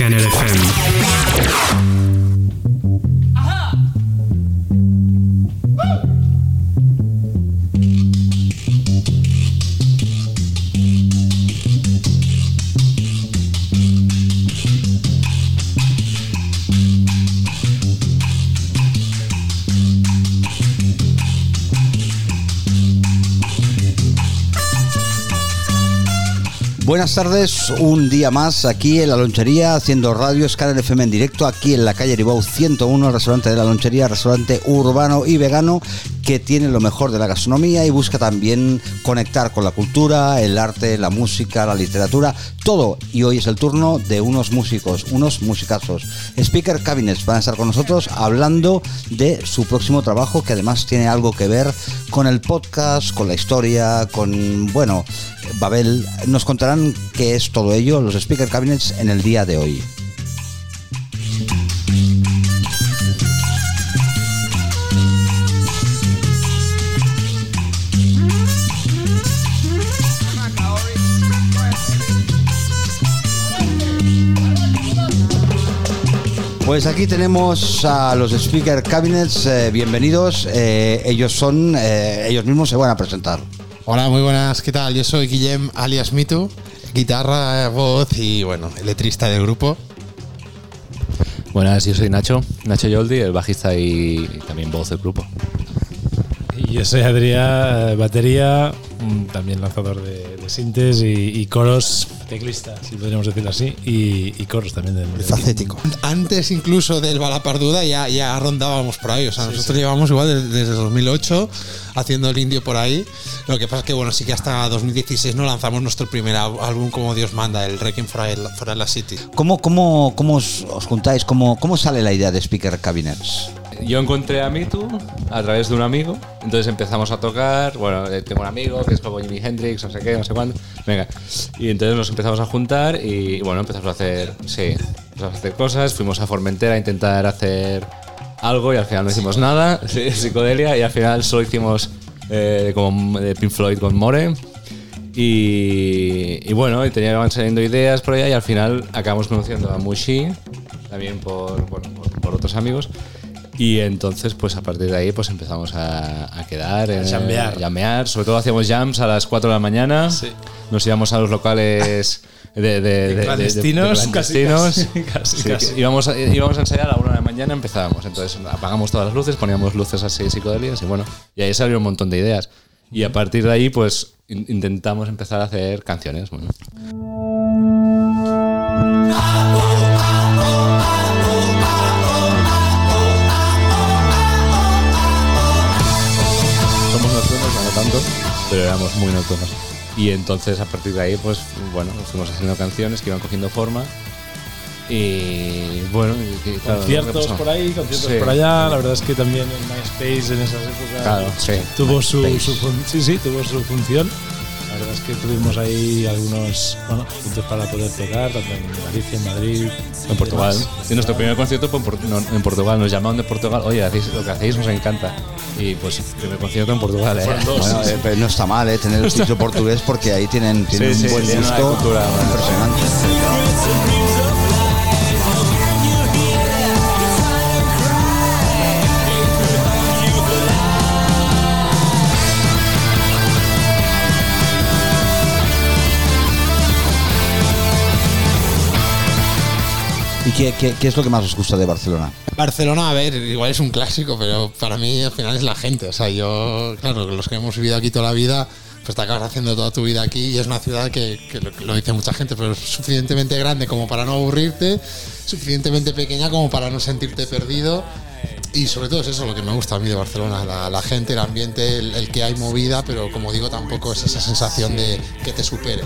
Scanner FM. Buenas tardes, un día más aquí en la lonchería haciendo radio Scanner FM en directo aquí en la calle Ribau 101, el restaurante de la lonchería, restaurante urbano y vegano que tiene lo mejor de la gastronomía y busca también conectar con la cultura, el arte, la música, la literatura, todo. Y hoy es el turno de unos músicos, unos musicazos. Speaker Cabinets van a estar con nosotros hablando de su próximo trabajo que además tiene algo que ver con el podcast, con la historia, con, bueno, Babel. Nos contarán qué es todo ello, los Speaker Cabinets, en el día de hoy. Pues aquí tenemos a los Speaker Cabinets, eh, bienvenidos. Eh, ellos son, eh, ellos mismos se van a presentar. Hola, muy buenas, ¿qué tal? Yo soy Guillem alias Mitu, guitarra, voz y bueno, el letrista del grupo. Buenas, yo soy Nacho, Nacho Yoldi, el bajista y también voz del grupo. Y yo soy Adrián, batería, mm, también lanzador de, de sintes y, y coros, teclista, si podríamos decirlo así, y, y coros también. De, de- Facético. Antes incluso del Balaparduda ya, ya rondábamos por ahí, o sea, nosotros llevamos igual desde, desde 2008 haciendo el indio por ahí. Lo que pasa es que bueno, sí que hasta 2016 no lanzamos nuestro primer álbum como Dios manda, el Requiem for, a- for la City. ¿Cómo, cómo, cómo os, os juntáis? ¿Cómo, ¿Cómo sale la idea de Speaker Cabinets? Yo encontré a Mitu a través de un amigo, entonces empezamos a tocar. Bueno, eh, tengo un amigo que es como Jimi Hendrix, no sé qué, no sé cuándo. Venga, y entonces nos empezamos a juntar y bueno, empezamos a hacer, sí, empezamos a hacer cosas. Fuimos a Formentera a intentar hacer algo y al final no hicimos nada, sí, psicodelia, y al final solo hicimos eh, como de Pink Floyd con More. Y, y bueno, y tenían saliendo ideas por allá y al final acabamos conociendo a Mushi, también por, bueno, por, por otros amigos. Y entonces, pues a partir de ahí, pues empezamos a, a quedar, a chambear. llamear. Sobre todo hacíamos jams a las 4 de la mañana. Nos íbamos a los locales de, de- de- de- clandestinos, de- de clandestinos. casi, casi, Sí, casi. Íbamos, a, íbamos a ensayar a la 1 de la mañana, empezábamos. Entonces apagamos todas las luces, poníamos luces así psicodélicas y bueno, y ahí salieron un montón de ideas. Y a partir de ahí, pues in- intentamos empezar a hacer canciones. Bueno. Éramos muy nocturnos. Y entonces a partir de ahí, pues bueno, fuimos haciendo canciones que iban cogiendo forma. Y bueno, y, claro, conciertos por ahí, conciertos Sí. por allá. La verdad es que también el MySpace en esas épocas Claro, sí. tuvo su, MySpace. su sí, sí, tuvo su función. La verdad es que tuvimos ahí algunos bueno, puntos para poder tocar, tanto en Galicia, en Madrid, En Portugal. Y nuestro primer concierto fue en, Por- no, en Portugal. Nos llamaron de Portugal. Oye, hacéis- lo que hacéis nos encanta. Y pues, primer concierto en Portugal. ¿eh? Dos. Bueno, eh, pero no está mal eh, tener el sitio portugués porque ahí tienen, tienen Sí, un sí, buen tienen una gusto cultura, impresionante. Qué, qué- qué es lo que más os gusta de Barcelona? Barcelona, a ver, igual es un clásico, pero para mí al final es la gente. O sea, yo, claro, los que hemos vivido aquí toda la vida, pues te acabas haciendo toda tu vida aquí y es una ciudad que, que lo, lo dice mucha gente, pero es suficientemente grande como para no aburrirte, suficientemente pequeña como para no sentirte perdido. Y sobre todo es eso lo que me gusta a mí de Barcelona, la, la gente, el ambiente, el, el que hay movida, pero como digo, tampoco es esa sensación de que te supere.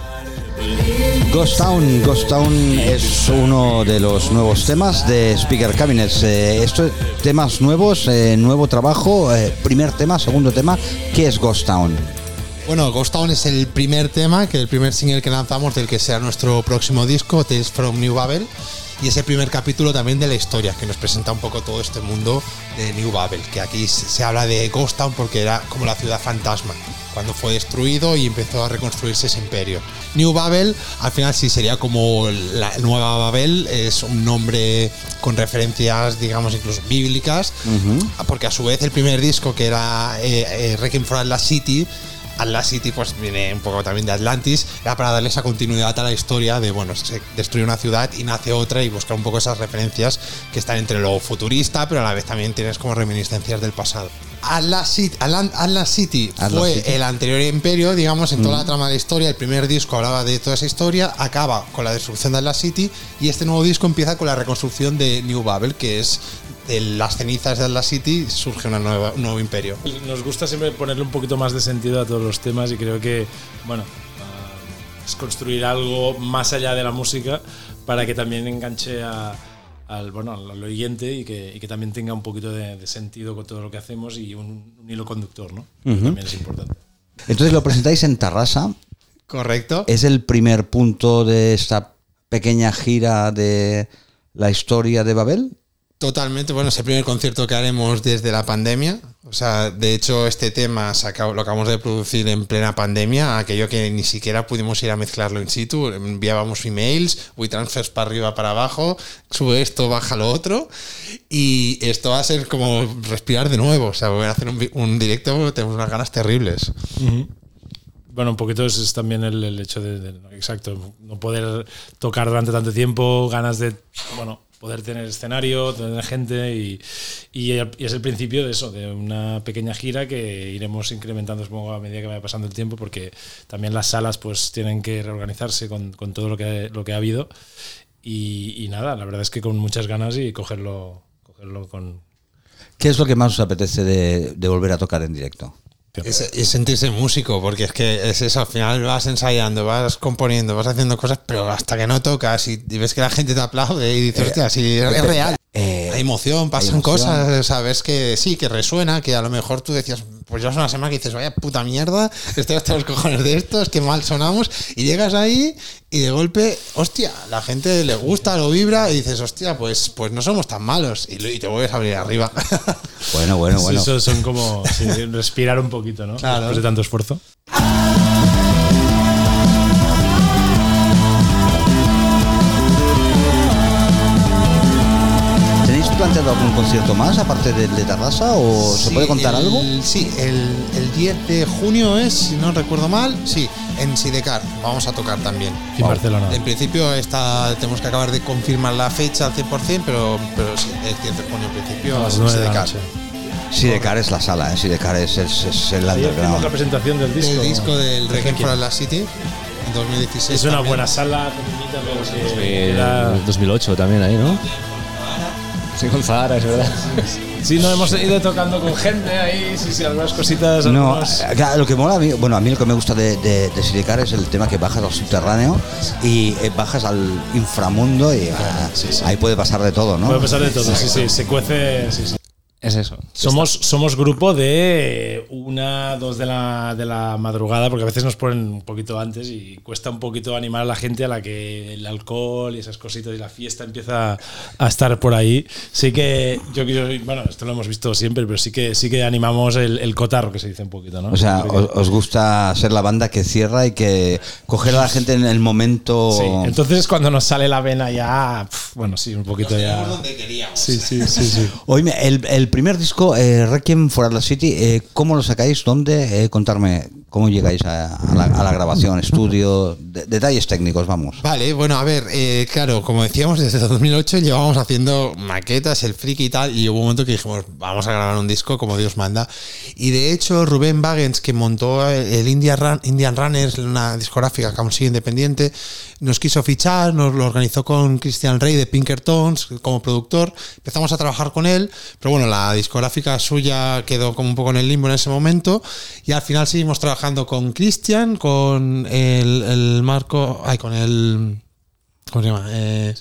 Ghost Town, Ghost Town es uno de los nuevos temas de Speaker Cabinets. Eh, esto, temas nuevos, eh, nuevo trabajo, eh, primer tema, segundo tema. ¿Qué es Ghost Town? Bueno, Ghost Town es el primer tema, que el primer single que lanzamos del que será nuestro próximo disco, Tales from New Babel. Y es el primer capítulo también de la historia, que nos presenta un poco todo este mundo de New Babel, que aquí se habla de Ghost Town porque era como la ciudad fantasma, cuando fue destruido y empezó a reconstruirse ese imperio. New Babel, al final sí sería como la nueva Babel, es un nombre con referencias, digamos, incluso bíblicas, porque a su vez el primer disco que era eh, eh, Requiem for Atlas City, Atlas City pues viene un poco también de Atlantis, era para darle esa continuidad a la historia de, bueno, se destruye una ciudad y nace otra y buscar un poco esas referencias que están entre lo futurista, pero a la vez también tienes como reminiscencias del pasado. Atlas City, Atlas City Atlas fue City. el anterior imperio, digamos, en toda la trama de la historia. El primer disco hablaba de toda esa historia, acaba con la destrucción de Atlas City y este nuevo disco empieza con la reconstrucción de New Babel, que es de las cenizas de Atlas City surge una nueva, un nuevo imperio. Nos gusta siempre ponerle un poquito más de sentido a todos los temas y creo que, bueno, ah, es construir algo más allá de la música para que también enganche a- al, bueno, al oyente y que, y que también tenga un poquito de, de sentido con todo lo que hacemos y un, un hilo conductor, ¿no? También es importante. Entonces lo presentáis en Tarrasa. ¿Correcto? ¿Es el primer punto de esta pequeña gira de la historia de Babel? Totalmente, bueno, es el primer concierto que haremos desde la pandemia. O sea, de hecho, este tema lo acabamos de producir en plena pandemia, aquello que ni siquiera pudimos ir a mezclarlo in situ. Enviábamos emails, WeTransfers para arriba, para abajo, sube esto, baja lo otro. Y esto va a ser como respirar de nuevo. O sea, voy a hacer un, directo, tenemos unas ganas terribles. Bueno, un poquito es, también el, el hecho de, de- exacto, no poder tocar durante tanto tiempo, ganas de, bueno, poder tener escenario, tener gente y, es el principio de eso, de una pequeña gira que iremos incrementando supongo a medida que vaya pasando el tiempo porque también las salas pues tienen que reorganizarse con, todo lo que, lo que ha habido y, nada, la verdad es que con muchas ganas y cogerlo, cogerlo con... ¿Qué es lo que más os apetece de volver a tocar en directo? Es, es sentirse músico, porque es que es eso, al final vas ensayando, vas componiendo, vas haciendo cosas, pero hasta que no tocas y, y ves que la gente te aplaude y dices, hostia, si es real. Eh, hay emoción, pasan emoción. cosas, sabes que sí, que resuena, que a lo mejor tú decías, pues llevas una semana que dices, vaya puta mierda, estoy hasta los cojones de estos, que mal sonamos, y llegas ahí y de golpe, hostia, la gente le gusta, lo vibra, y dices, hostia, pues, pues no somos tan malos, y, te vuelves a abrir arriba. Bueno, bueno, Sí, bueno. Eso son como sí, respirar un poquito, ¿no? Claro. Después de tanto esfuerzo. Planteado algún concierto más aparte del de Tarrasa o se Sí, puede contar el- algo? Sí, el, el 10 de junio es, si no recuerdo mal, sí, en Sidecar vamos a tocar también. En Barcelona. En principio está, tenemos que acabar de confirmar la fecha al 100%, pero, pero sí, el 10 de junio en principio A las en 9 de la Sidecar. Sidecar es la sala, ¿eh? Sidecar es, es, es el hicimos la underground. presentación del disco. El disco del Requiem for la City en 2016. Es una también. buena sala, pequeñita, pero que Eh, era- 2008 también ahí, ¿no? Sí, con Zahara, es verdad. Sí, no hemos ido tocando con gente ahí, sí, sí, algunas cositas. No, algunos- eh, lo que mola a mí, bueno, a mí lo que me gusta de, de, es el tema que bajas al subterráneo y eh, bajas al inframundo y ah, ahí puede pasar de todo, ¿no? Puede pasar de todo, sí, sí, se cuece. Sí, sí. Es eso. Somos, somos grupo de una, dos de la, de la madrugada, porque a veces nos ponen un poquito antes y cuesta un poquito animar a la gente a la que el alcohol y esas cositas y la fiesta empieza a estar por ahí. Sí que, yo, yo bueno, esto lo hemos visto siempre, pero sí que, sí que animamos el, el cotarro, que se dice un poquito, ¿no? O sea, os, os gusta ser la banda que cierra y que coger a la gente en el momento. Sí, entonces cuando nos sale la vena ya, pf, bueno, sí, un poquito ya. Llegamos donde queríamos. Sí, sí, sí, sí. Oíme, el, el primer disco, eh, Requiem for Atlas City, eh, ¿cómo lo sacáis? ¿Dónde? Eh, contarme cómo llegáis a, a la, a la grabación, estudio, de- detalles técnicos, vamos. Vale, bueno, a ver, eh, claro, como decíamos, desde 2008 llevábamos haciendo maquetas, el friki y tal, y hubo un momento que dijimos, vamos a grabar un disco como Dios manda. Y de hecho, Rubén Wagens, que montó el India Run- Indian Runners, una discográfica que aún sigue independiente, nos quiso fichar, nos lo organizó con Christian Rey de Pinkertons como productor, empezamos a trabajar con él, pero bueno, la discográfica suya quedó como un poco en el limbo en ese momento, y al final seguimos trabajando con Christian, con el, el Marco, ay, con el... ¿Cómo se llama? Eh,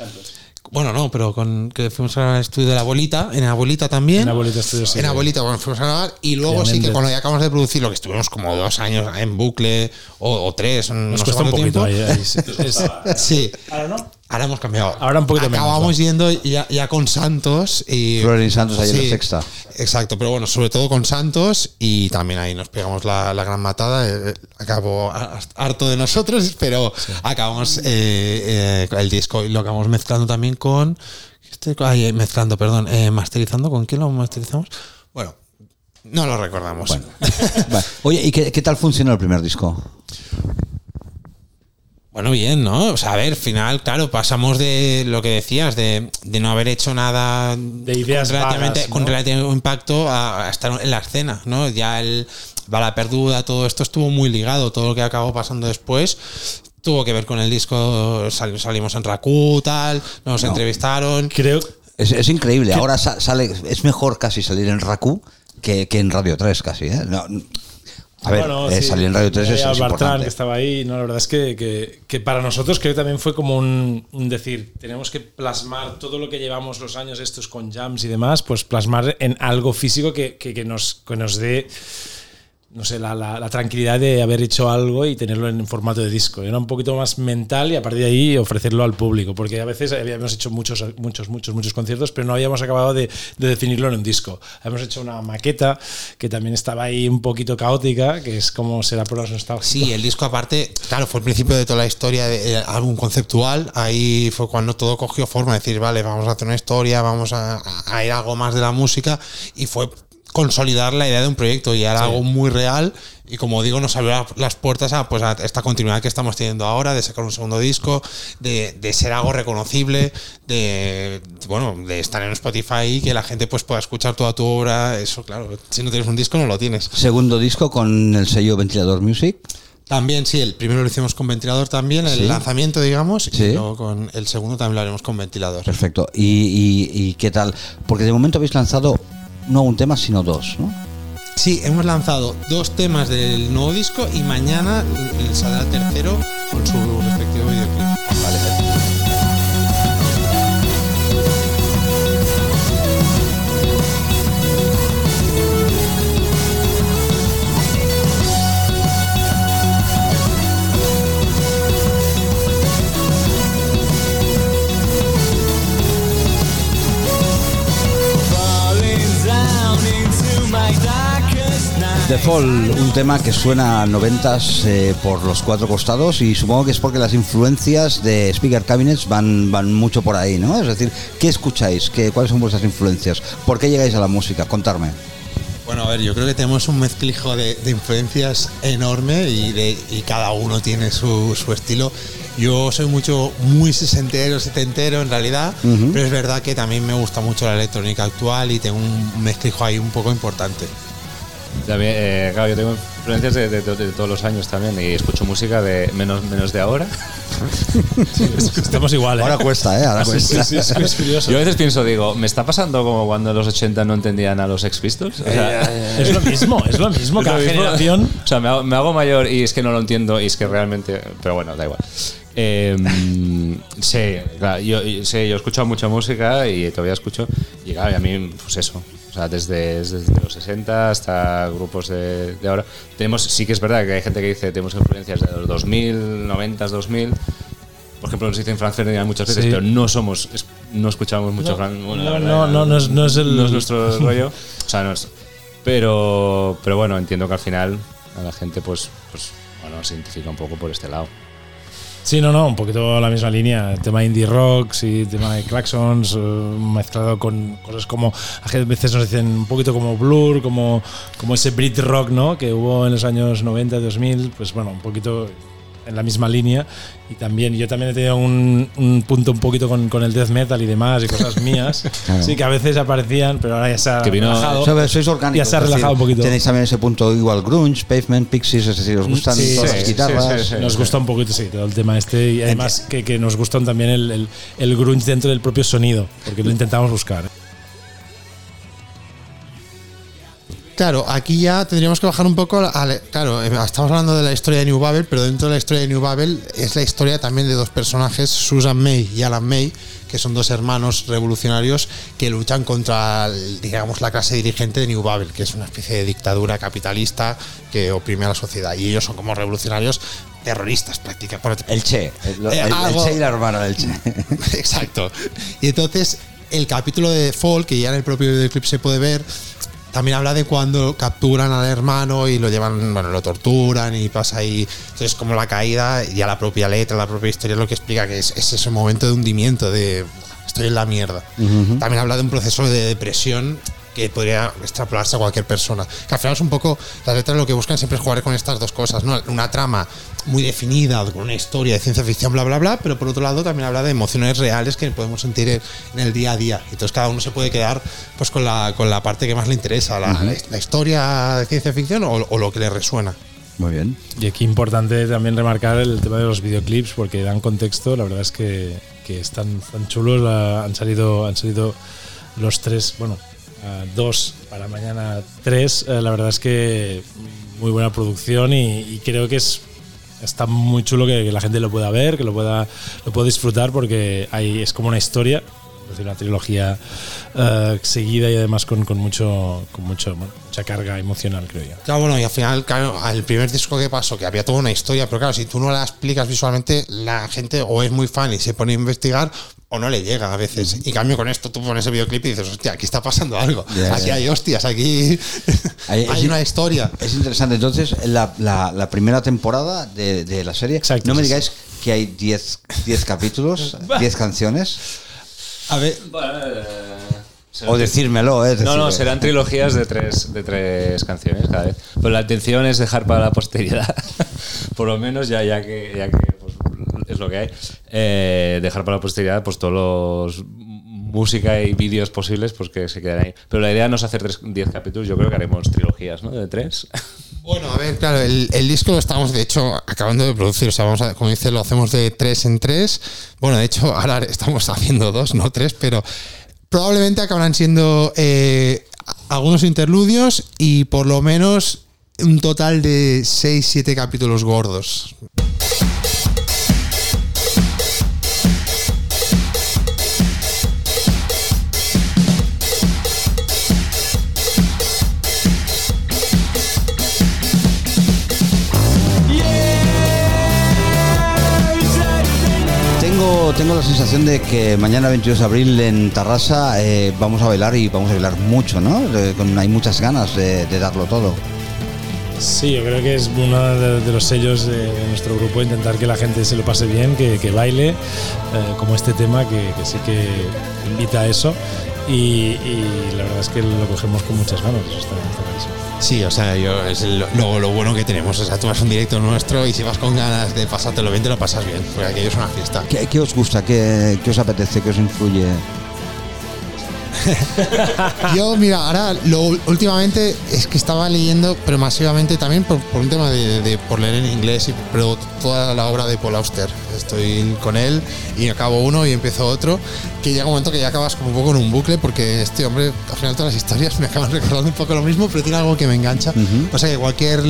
bueno, no, pero con que fuimos al estudio de la abuelita, en abuelita también. En Abuelita Studio, sí. En abuelita, bueno, fuimos a grabar y luego sí que cuando ya acabamos de producirlo, que estuvimos como dos años en bucle o, o tres, no Nos sé cuesta un poquito tiempo. ahí. ahí, sí. Sí. Ahora no. Ahora hemos cambiado. Ahora un poquito menos, Acabamos ¿no? yendo ya, ya con Santos y. Flores y Santos ahí en la sexta. Exacto, pero bueno, sobre todo con Santos y también ahí nos pegamos la, la gran matada. eh, acabó ha- harto de nosotros, pero acabamos eh, eh, el disco y lo acabamos mezclando también con. Este, ay, eh, mezclando, perdón, eh, masterizando. ¿Con quién lo masterizamos? Bueno, no lo recordamos. Vale. Oye, ¿y qué, qué tal funcionó el primer disco? Bueno, bien, ¿no? O sea, a ver, al final, claro, pasamos de lo que decías, de, de no haber hecho nada De ideas con, relativamente, vagas, ¿no? con relativo impacto a, a estar en la escena, ¿no? Ya el Bala Perduda, todo esto estuvo muy ligado, todo lo que acabó pasando después tuvo que ver con el disco, sal- salimos en Raku, tal, nos entrevistaron. Creo, Es, es increíble. Ahora sa- sale, es mejor casi salir en Raku que, que en Radio 3 casi. ¿eh? No, a ver, Bueno, eh, sí. salir en Radio 3 es, Bartrán, importante. que estaba ahí. No, la verdad es que, que- que para nosotros creo que también fue como un, un decir, tenemos que plasmar todo lo que llevamos los años estos con jams y demás, pues plasmar en algo físico que- que nos, que nos dé no sé, la, la- la tranquilidad de haber hecho algo y tenerlo en formato de disco. Era un poquito más mental y a partir de ahí ofrecerlo al público, porque a veces habíamos hecho muchos, muchos, muchos, muchos conciertos, pero no habíamos acabado de, de definirlo en un disco. Habíamos hecho una maqueta que también estaba ahí un poquito caótica, que es como será por los nostálgicos. Sí, el disco aparte, claro, fue el principio de toda la historia de eh, álbum conceptual. Ahí fue cuando todo cogió forma, decir, vale, vamos a hacer una historia, vamos a, a ir algo más de la música. Y fue consolidar la idea de un proyecto y era algo muy real. Y como digo, nos abrió la- las puertas a, pues, a esta continuidad que estamos teniendo ahora, de sacar un segundo disco, de, de ser algo reconocible, de bueno, de estar en Spotify y que la gente pues pueda escuchar toda tu obra. Eso, claro, si no tienes un disco, no lo tienes. Segundo disco con el sello Ventilador Music. También, sí, el primero lo hicimos con ventilador también, el Sí. lanzamiento, digamos, Sí. y luego con el segundo también lo haremos con ventilador. Perfecto. ¿Y, y- y qué tal? Porque de momento habéis lanzado no un tema, sino dos, ¿no? Sí, hemos lanzado dos temas del nuevo disco y mañana saldrá el tercero con su respectivo videoclip. The Fall, un tema que suena a noventas eh, por los cuatro costados y supongo que es porque las influencias de Speaker Cabinets van, van mucho por ahí, ¿no? Es decir, ¿qué escucháis? ¿Qué, ¿Cuáles son vuestras influencias? ¿Por qué llegáis a la música? Contarme. Bueno, a ver, yo creo que tenemos un mezclijo de, de influencias enorme y, de, y cada uno tiene su, su estilo. Yo soy mucho, muy sesentero, setentero en realidad, pero es verdad que también me gusta mucho la electrónica actual y tengo un mezclijo ahí un poco importante. También, eh, claro, yo tengo influencias de, de- de- de todos los años también y escucho música de menos, menos de ahora. Estamos igual, ¿eh? Ahora cuesta, ¿eh? Ahora Sí, cuesta. sí, sí, es, es curioso. Yo a veces pienso, digo, ¿me está pasando como cuando en los 80 no entendían a los Ex Pistols? O sea, Es lo mismo, es lo mismo. es lo Cada mismo. generación. O sea, me hago, me hago mayor y es que no lo entiendo y es que realmente. Pero bueno, da igual. Eh, sí, claro, yo, yo- sí, yo he escuchado mucha música y todavía escucho. Y claro, y a mí, pues eso. O sea, desde, desde los 60 hasta grupos de, de ahora. Tenemos, sí que es verdad que hay gente que dice tenemos influencias de los 2000, 90, 2000. Por ejemplo, nos dicen Franz Ferdinand muchas veces, Sí. pero no somos, es- no escuchamos mucho No, Franz. bueno, no, verdad, no, no, no es- no es el- no es nuestro rollo. O sea, no es. Pero, pero bueno, entiendo que al final a la gente, pues, pues bueno, se identifica un poco por este lado. Sí, no, no, un poquito la misma línea. Tema indie rock, sí, tema de claxons, eh, mezclado con cosas como. A veces nos dicen un poquito como Blur, como, como ese Brit rock, ¿no? Que hubo en los años 90, 2000, pues bueno, un poquito en la misma línea. Y también, yo también he tenido un, un punto un poquito con, con el death metal y demás, y cosas mías. Claro. Sí, que a veces aparecían, pero ahora ya se ha Que vino- relajado. Sois- Sois orgánicos. Ya se ha es decir, relajado un poquito. Tenéis también ese punto igual grunge, pavement, pixies, es decir, os gustan Sí, todas sí, las sí, guitarras. sí, sí. Nos gusta un poquito, sí, todo el tema este. Y además que, que nos gustan también el, el, el grunge dentro del propio sonido, porque lo intentamos buscar. Claro, aquí ya tendríamos que bajar un poco. al- claro, eh, estamos hablando de la historia de New Babel, pero dentro de la historia de New Babel es la historia también de dos personajes, Susan May y Alan May, que son dos hermanos revolucionarios que luchan contra, el- digamos, la clase dirigente de New Babel, que es una especie de dictadura capitalista que oprime a la sociedad. Y ellos son como revolucionarios, terroristas prácticamente. El Che. El, el- Eh, el algo- Che y la hermana del Che. Exacto. Y entonces, el capítulo de Fall, que ya en el propio videoclip se puede ver, también habla de cuando capturan al hermano y lo llevan, bueno, lo torturan y pasa ahí. Entonces, como la caída, ya la propia letra, la propia historia, es lo que explica que es, es ese momento de hundimiento, de estoy en la mierda. También habla de un proceso de depresión que podría extrapolarse a cualquier persona. Que al final es un poco, las letras lo que buscan siempre es jugar con estas dos cosas, ¿no? Una trama muy definida, con una historia de ciencia ficción, bla, bla, bla, pero por otro lado también habla de emociones reales que podemos sentir en, el día a día. Entonces cada uno se puede quedar pues con la, con la parte que más le interesa, la, la- la historia de ciencia ficción o, o lo que le resuena. Muy bien. Y aquí importante también remarcar el tema de los videoclips porque dan contexto. La verdad es que, que están tan chulos. la- han salido han salido los tres, bueno, ah, dos para mañana tres. Eh, la verdad es que muy buena producción y, y creo que es está muy chulo que, que la gente lo pueda ver, que lo pueda lo pueda disfrutar porque es como una historia. Es decir, una trilogía eh, seguida y además con, con mucho con mucho bueno, mucha carga emocional, creo yo. Claro, bueno, y al final, claro, al primer disco que pasó, que había toda una historia, pero claro, si tú no la explicas visualmente, la gente o es muy fan y se pone a investigar o no le llega a veces. Y cambio con esto tú pones el videoclip y dices, hostia, aquí está pasando algo. Aquí hay hostias, aquí Hay- hay es- una historia. Es interesante. Entonces, la, la- la primera temporada de, de la serie, Exacto, no me sí, digáis que hay 10 10 capítulos, 10 canciones, A ver, o decírmelo, ¿eh? No, no, eh, serán trilogías de tres, de tres canciones cada vez. Pero la intención es dejar para la posteridad, por lo menos ya, ya que, ya que es lo que hay, eh, dejar para la posteridad pues todos los música y vídeos posibles pues que se queden ahí. Pero la idea no es hacer tres- 10 capítulos, yo creo que haremos trilogías, ¿no? De tres. Bueno, a ver, claro, el, el disco lo estamos, de hecho, acabando de producir. O sea, vamos a, como dice, lo hacemos de tres en tres. Bueno, de hecho, ahora estamos haciendo dos, no tres, pero probablemente acabarán siendo eh, algunos interludios y por lo menos un total de seis, siete capítulos gordos. Tengo, la sensación de que mañana 22 de abril en Tarrasa eh, vamos a bailar y vamos a bailar mucho, ¿no? Hay muchas ganas de, darlo todo. Sí, yo creo que es uno de, los sellos de, nuestro grupo intentar que la gente se lo pase bien, que, baile, eh, como este tema que, sí que invita a eso. Y, la verdad es que lo cogemos con muchas ganas, eso está, está. Sí, o sea, yo, es lo, lo- lo bueno que tenemos. O sea, tú vas a un directo nuestro y si vas con ganas de pasártelo bien, te lo pasas bien. Porque aquello es una fiesta. ¿Qué, qué os gusta? ¿Qué, qué os apetece? ¿Qué os influye? Yo, mira, ahora lo, últimamente es que estaba leyendo, pero masivamente también por, por un tema de, de- por leer en inglés, y, pero toda la obra de Paul Auster. Estoy con él y acabo uno y empiezo otro, que llega un momento que ya acabas como un poco en un bucle, porque este hombre, al final todas las historias me acaban recordando un poco lo mismo, pero tiene algo que me engancha. O sea que cualquier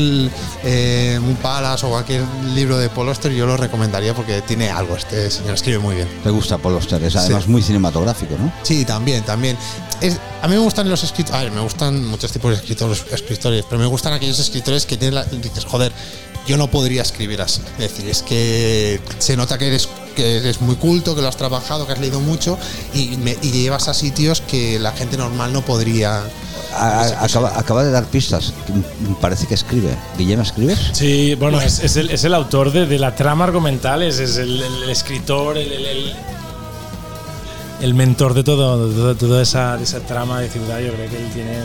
eh, Palace o cualquier libro de Paul Auster yo lo recomendaría porque tiene algo, este señor escribe muy bien. ¿Te gusta Paul Auster? Es además Sí. muy cinematográfico, ¿no? Sí, también, también. Es, a mí me gustan los escritores, a ver, me gustan muchos tipos de escritores, escritores, pero me gustan aquellos escritores que tienen la, dices, joder, yo no podría escribir así. Es decir, es que se nota que eres que eres muy culto, que lo has trabajado, que has leído mucho y, me- y llevas a sitios que la gente normal no podría. A- acaba, acaba de dar pistas. Parece que escribe. ¿Guillem escribes? Sí, bueno, es, es el, es el autor de, de la trama argumental, es, es el, el- escritor, el, el- el- el mentor de todo, de todo- toda esa, de esa trama de ciudad. Yo creo que él tiene.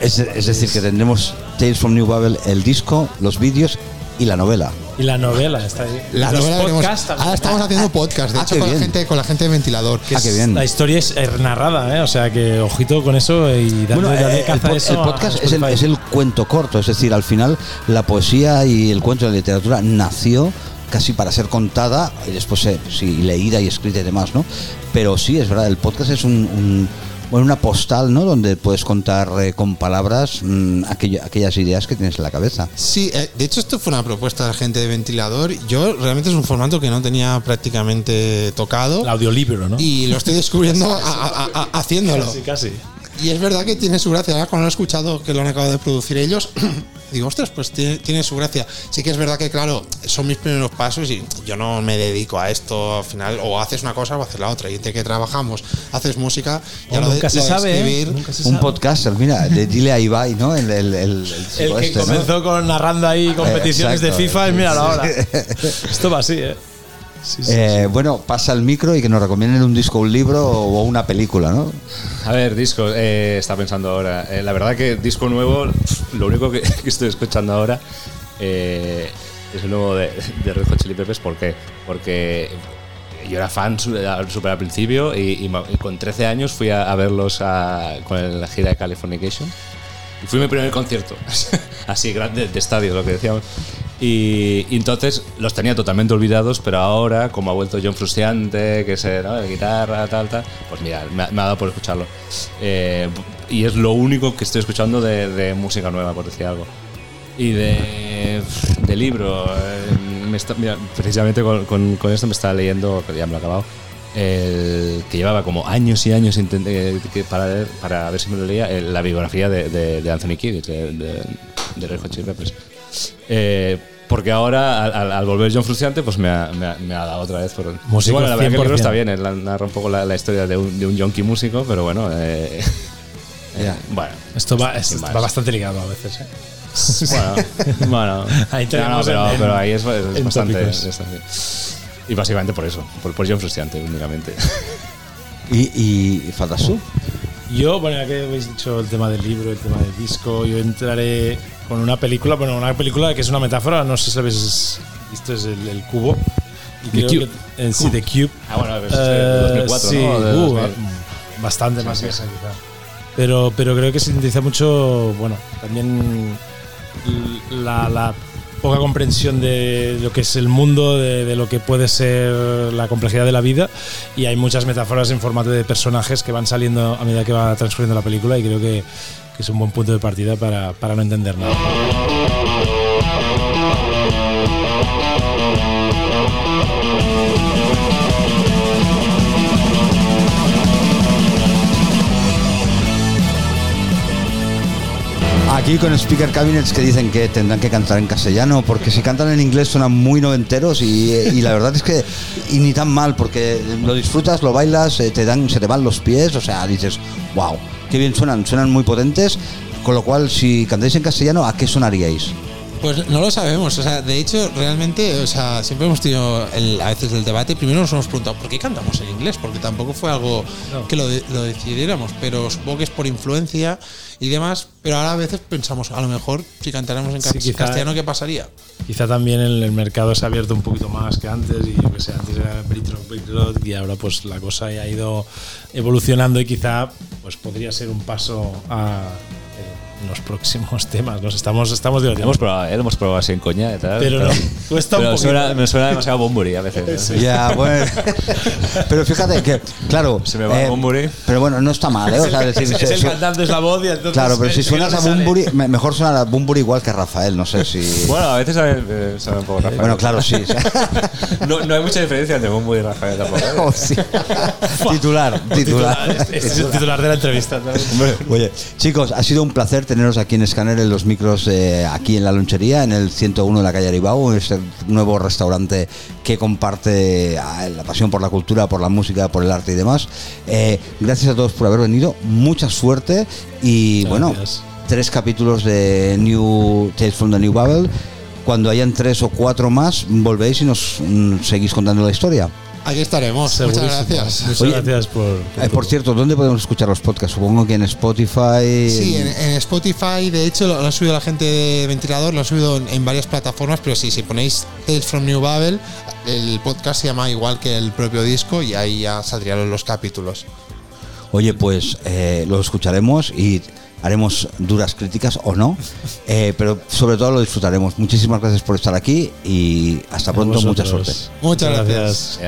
Es, es decir, que tendremos Tales from New Babel, el disco, los vídeos y la novela. Y la novela está ahí. La Los novela podcasts también. Ahora estamos haciendo podcast, de ah, hecho, qué con la, bien. gente, con la gente de ventilador. Ah, qué bien. La historia es eh, narrada, ¿eh? o sea que ojito con eso y darle, Bueno, darle eh, el, caza a pod- eso el a podcast es el, Spotify. es el cuento corto, es decir, al final la poesía y el cuento de la literatura nació casi para ser contada y después ser sí, leída y escrita y demás, ¿no? Pero sí, es verdad, el podcast es un, un- bueno, una postal, ¿no? Donde puedes contar eh, con palabras mm, aquello- aquellas ideas que tienes en la cabeza. Sí, eh, de hecho esto fue una propuesta de la gente de ventilador. Yo realmente es un formato que no tenía prácticamente tocado El audiolibro, ¿no? y lo estoy descubriendo a- a- a- haciéndolo. Casi, casi. Y es verdad que tiene su gracia. Ahora cuando lo he escuchado que lo han acabado de producir ellos, digo, ostras, pues tiene, tiene su gracia. Sí que es verdad que, claro, son mis primeros pasos y yo no me dedico a esto al final. O haces una cosa o haces la otra. Y entre que trabajamos, haces música y Oh, ahora nunca se sabe, ¿eh? Nunca se Un sabe. podcaster, mira, de- dile a Ibai, ¿no? El, el, el, el chico El que este, ¿no? comenzó con narrando ahí competiciones de exacto. FIFA y míralo ahora. Esto va así, ¿eh? Sí, sí, Eh, bueno, pasa el micro y que nos recomienden un disco, un libro o una película, ¿no? A ver, disco, eh, está pensando ahora. Eh, la verdad que disco nuevo, lo único que, que estoy escuchando ahora eh, es el nuevo de, de Red Hot Chili Peppers. ¿Por qué? Porque yo era fan súper al principio y, y ma- y con 13 años fui a, a verlos a- con la gira de Californication. Y fui mi primer concierto, así grande, de estadio, lo que decíamos. Y, y entonces los tenía totalmente olvidados, pero ahora, como ha vuelto John Frustiante, que es eh, ¿no? de guitarra, tal, tal, pues mira, me, ha- me ha dado por escucharlo. Eh, y es lo único que estoy escuchando de, de música nueva, por decir algo. Y de, de libro, eh, me está- mira, precisamente con, con- con esto me estaba leyendo, que ya me lo he acabado, el que llevaba como años y años intent- eh, para, ver, para ver si me lo leía, eh, la biografía de, de- de Anthony Kidd, de, de, de. Eh, porque ahora, al, volver John Frustrante, pues me ha, me ha- me ha dado otra vez por. Músico bueno, la verdad que el libro 100%. está bien, él narra un poco la, la historia de un, de un yonki músico, pero bueno. eh, Ya. bueno, Esto va, esto va bastante ligado a veces, ¿eh? bueno, bueno. Ahí No, no, tenemos pero, en- pero ahí es, bastante. es y básicamente por eso, por, por John Frustrante únicamente. Y, y faltas tú. Yo, bueno, ya que habéis dicho el tema del libro, el tema del disco, yo entraré con una película, bueno, una película que es una metáfora, no sé si habéis visto, es el, el cubo. Y Cube. que- eh, sí, The Cube. Ah, bueno, es de Eh, 2004, sí, ¿no? De uh, 2000. bastante Sí, más sí. vieja quizá. Pero, pero creo que sintetiza mucho, bueno, también la, la poca comprensión de lo que es el mundo, de, de lo que puede ser la complejidad de la vida. Y hay muchas metáforas en formato de personajes que van saliendo a medida que va transcurriendo la película y creo que, que es un buen punto de partida para, para no entender nada. Aquí con speaker cabinets que dicen que tendrán que cantar en castellano, porque si cantan en inglés suenan muy noventeros y, y la verdad es que y ni tan mal, porque lo disfrutas, lo bailas, eh, te dan, se te van los pies, o sea, dices, wow, qué bien suenan, suenan muy potentes, con lo cual si cantáis en castellano, ¿a qué sonaríais? Pues no lo sabemos, o sea, de hecho, realmente, o sea, siempre hemos tenido el- a veces el debate. Primero nos hemos preguntado, ¿por qué cantamos en inglés? Porque tampoco fue algo No. que lo, de- lo decidiéramos, pero supongo que es por influencia y demás. Pero ahora a veces pensamos, a lo mejor, si cantáramos en Sí, ca- quizá- castellano, ¿qué pasaría? Quizá también el, el mercado se ha abierto un poquito más que antes y yo que sé, antes era Britrock y ahora pues la cosa ya ha ido evolucionando y quizá pues podría ser un paso a los próximos temas. Nos estamos, estamos debatiendo. hemos probado, ¿eh? Lo hemos probado así en coña y tal. Pero no, cuesta un pero poquito. suena- me suena demasiado Bumburi a veces. ¿eh? Ya, bueno. Pero fíjate que, claro. Se me va eh, Bunbury. Pero bueno, no está mal, ¿eh? O sea, decir, es, se- el cantante, es la voz y entonces Claro, pero si el suenas a. Bumburi, me- mejor suena a Bumburi igual que a Rafael, no sé si. Bueno, a veces sabe, eh, sabe un poco Rafael. Bueno, claro, sí. sí. No, no hay mucha diferencia entre Bumburi y Rafael tampoco. ¿eh? Oh, sí. titular, titular. Este es el titular de la entrevista. ¿sabes? Oye, chicos, ha sido un placer teneros aquí en Scanner en los micros eh, aquí en la lonchería, en el 101 de la calle Aribau, este nuevo restaurante que comparte ah, la pasión por la cultura, por la música, por el arte y demás. Eh, gracias a todos por haber venido, mucha suerte y bueno, Gracias. tres capítulos de New Tales from the New Babel. Cuando hayan tres o cuatro más, volvéis y nos mm, seguís contando la historia. Aquí estaremos. Muchas Segurísimo. gracias. Muchas Oye, gracias por. Eh, por cierto, ¿dónde podemos escuchar los podcasts? Supongo que en Spotify. Sí, en, en Spotify, de hecho, lo, lo ha subido la gente de Ventilador, lo ha subido en, en varias plataformas, pero sí, si ponéis Tales from New Babel, el podcast se llama igual que el propio disco y ahí ya saldrían los capítulos. Oye, pues eh, lo escucharemos y haremos duras críticas o no, eh, pero sobre todo lo disfrutaremos. Muchísimas gracias por estar aquí y hasta pronto, mucha suerte. Muchas gracias.